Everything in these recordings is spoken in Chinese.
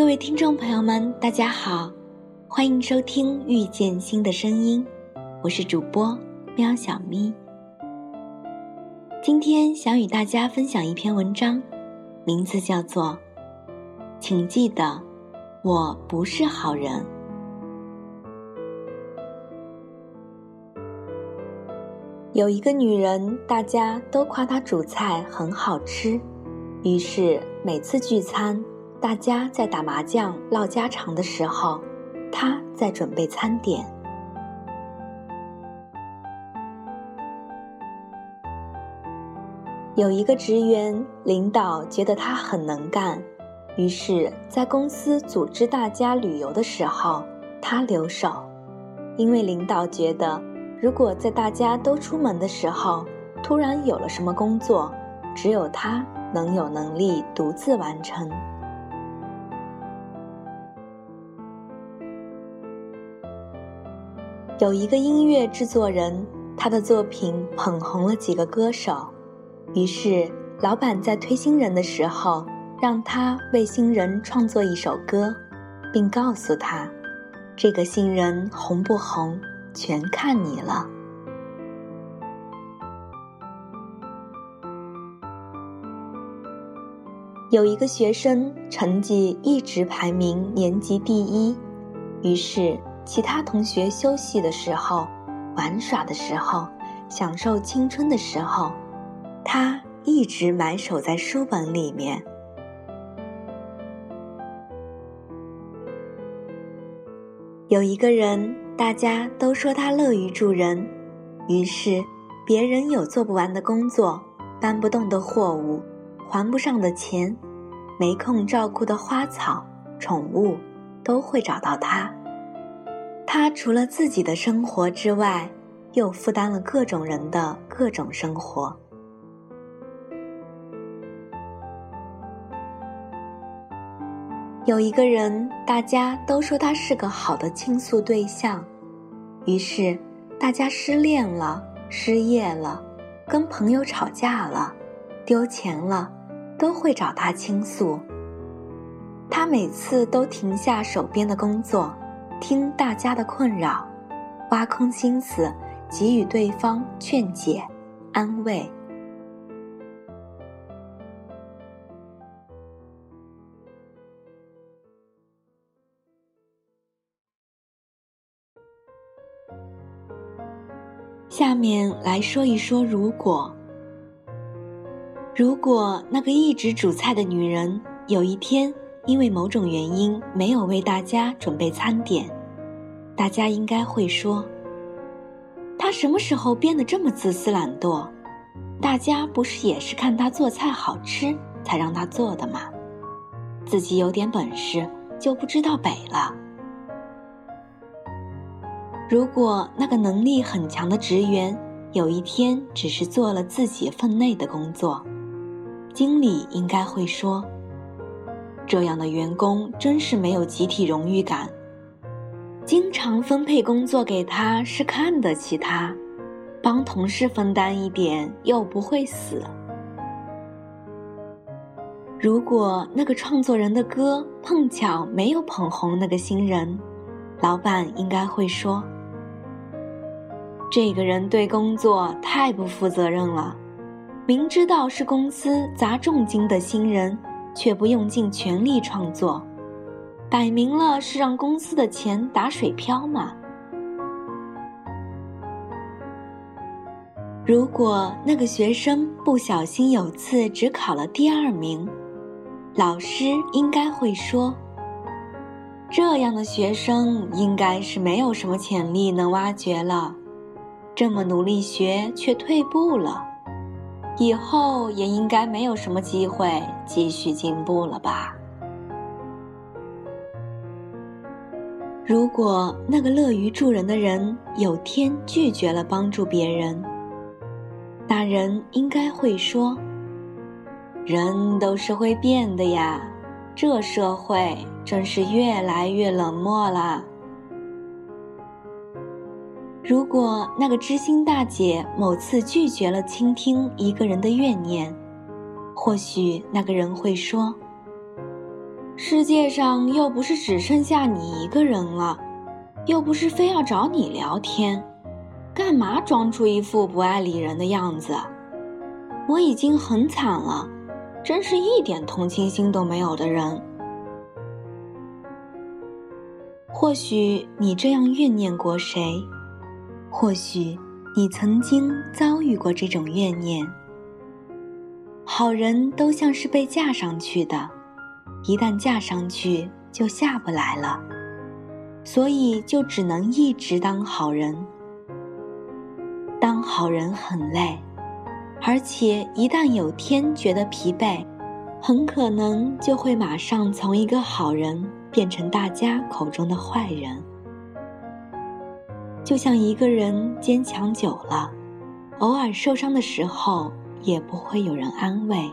各位听众朋友们，大家好，欢迎收听《遇见新的声音》，我是主播喵小咪。今天想与大家分享一篇文章，名字叫做《请记得，我不是好人》。有一个女人，大家都夸她煮菜很好吃，于是每次聚餐。大家在打麻将、唠家常的时候，他在准备餐点。有一个职员，领导觉得他很能干，于是，在公司组织大家旅游的时候，他留守，因为领导觉得，如果在大家都出门的时候，突然有了什么工作，只有他能有能力独自完成。有一个音乐制作人，他的作品捧红了几个歌手，于是老板在推新人的时候，让他为新人创作一首歌，并告诉他，这个新人红不红，全看你了。有一个学生成绩一直排名年级第一，于是。其他同学休息的时候、玩耍的时候、享受青春的时候，他一直埋首在书本里面。有一个人，大家都说他乐于助人，于是别人有做不完的工作、搬不动的货物、还不上的钱、没空照顾的花草、宠物，都会找到他。他除了自己的生活之外，又负担了各种人的各种生活。有一个人，大家都说他是个好的倾诉对象，于是大家失恋了、失业了、跟朋友吵架了、丢钱了，都会找他倾诉。他每次都停下手边的工作。听大家的困扰，挖空心思给予对方劝解、安慰。下面来说一说，如果，如果那个一直煮菜的女人有一天。因为某种原因没有为大家准备餐点，大家应该会说：“他什么时候变得这么自私懒惰？大家不是也是看他做菜好吃才让他做的吗？自己有点本事就不知道北了。”如果那个能力很强的职员有一天只是做了自己分内的工作，经理应该会说。这样的员工真是没有集体荣誉感。经常分配工作给他是看得起他，帮同事分担一点又不会死。如果那个创作人的歌碰巧没有捧红那个新人，老板应该会说：“这个人对工作太不负责任了，明知道是公司砸重金的新人。”却不用尽全力创作，摆明了是让公司的钱打水漂嘛。如果那个学生不小心有次只考了第二名，老师应该会说：“这样的学生应该是没有什么潜力能挖掘了，这么努力学却退步了。”以后也应该没有什么机会继续进步了吧？如果那个乐于助人的人有天拒绝了帮助别人，那人应该会说：“人都是会变的呀，这社会真是越来越冷漠了。”如果那个知心大姐某次拒绝了倾听一个人的怨念，或许那个人会说：“世界上又不是只剩下你一个人了，又不是非要找你聊天，干嘛装出一副不爱理人的样子？我已经很惨了，真是一点同情心都没有的人。或许你这样怨念过谁？或许你曾经遭遇过这种怨念。好人都像是被架上去的，一旦架上去就下不来了，所以就只能一直当好人。当好人很累，而且一旦有天觉得疲惫，很可能就会马上从一个好人变成大家口中的坏人。就像一个人坚强久了，偶尔受伤的时候。也不会有人安慰。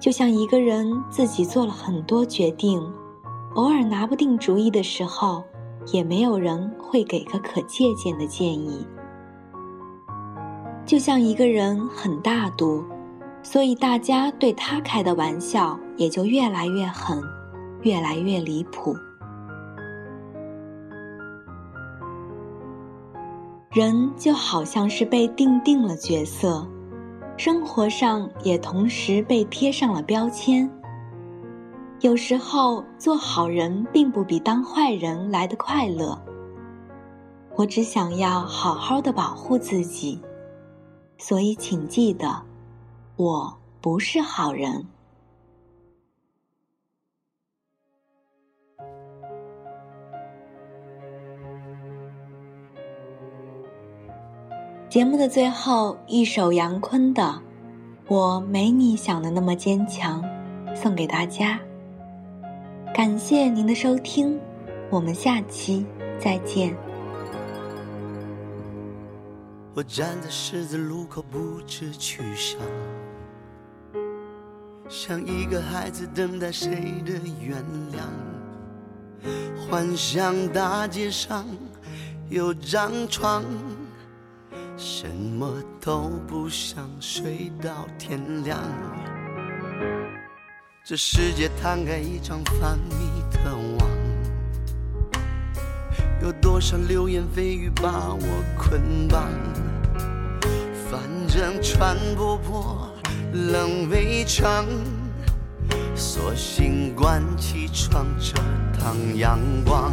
就像一个人自己做了很多决定，偶尔拿不定主意的时候，也没有人会给个可借鉴的建议。就像一个人很大度，所以大家对他开的玩笑也就越来越狠，越来越离谱。人就好像是被定定了角色，生活上也同时被贴上了标签。有时候做好人并不比当坏人来的快乐。我只想要好好的保护自己，所以请记得，我不是好人。节目的最后一首杨坤的《我没你想的那么坚强》，送给大家。感谢您的收听，我们下期再见。我站在十字路口不知去向，像一个孩子等待谁的原谅，幻想大街上有张床。什么都不想，睡到天亮。这世界摊开一张繁密的网，有多少流言蜚语把我捆绑？反正穿不破冷围墙，索性关起窗，遮挡阳光。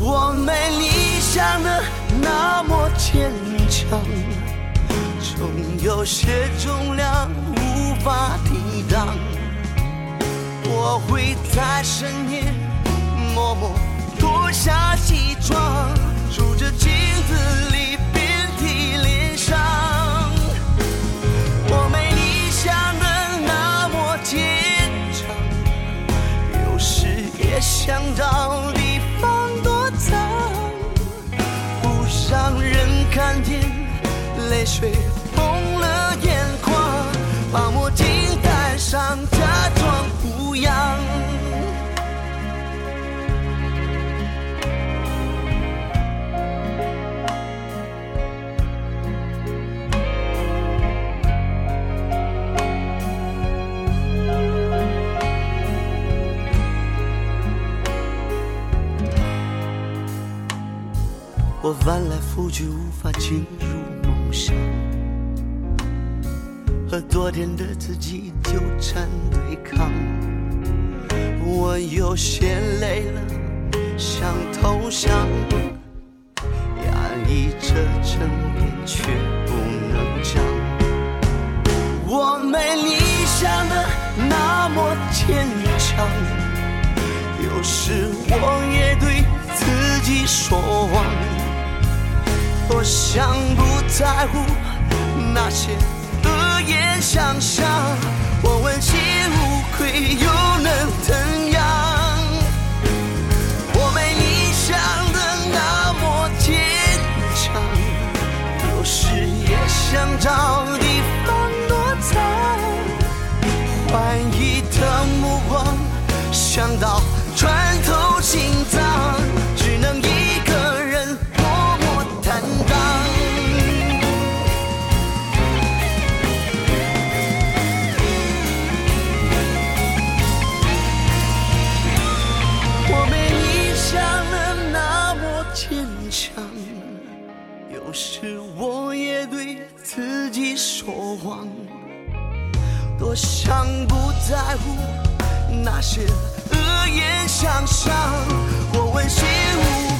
我没理想的那么坚强，总有些重量无法抵挡。我会在深夜默默脱下西装，数着镜子里遍体鳞伤。我没你想的那么坚强，有时也想找。水红了眼眶，把墨镜戴上，假装不痒。我翻来覆去无法进入梦乡，和昨天的自己纠缠对抗。我有些累了，想投降，压抑着争辩却不能讲。我没你想的那么坚强，有时我也对自己说谎。我想不在乎那些恶言相向，我问心无愧又能怎样？我没你想的那么坚强，有时也想找地方躲藏。怀疑的目光，想到穿透心脏，自己说谎，多想不在乎那些恶言相向。我问心无愧。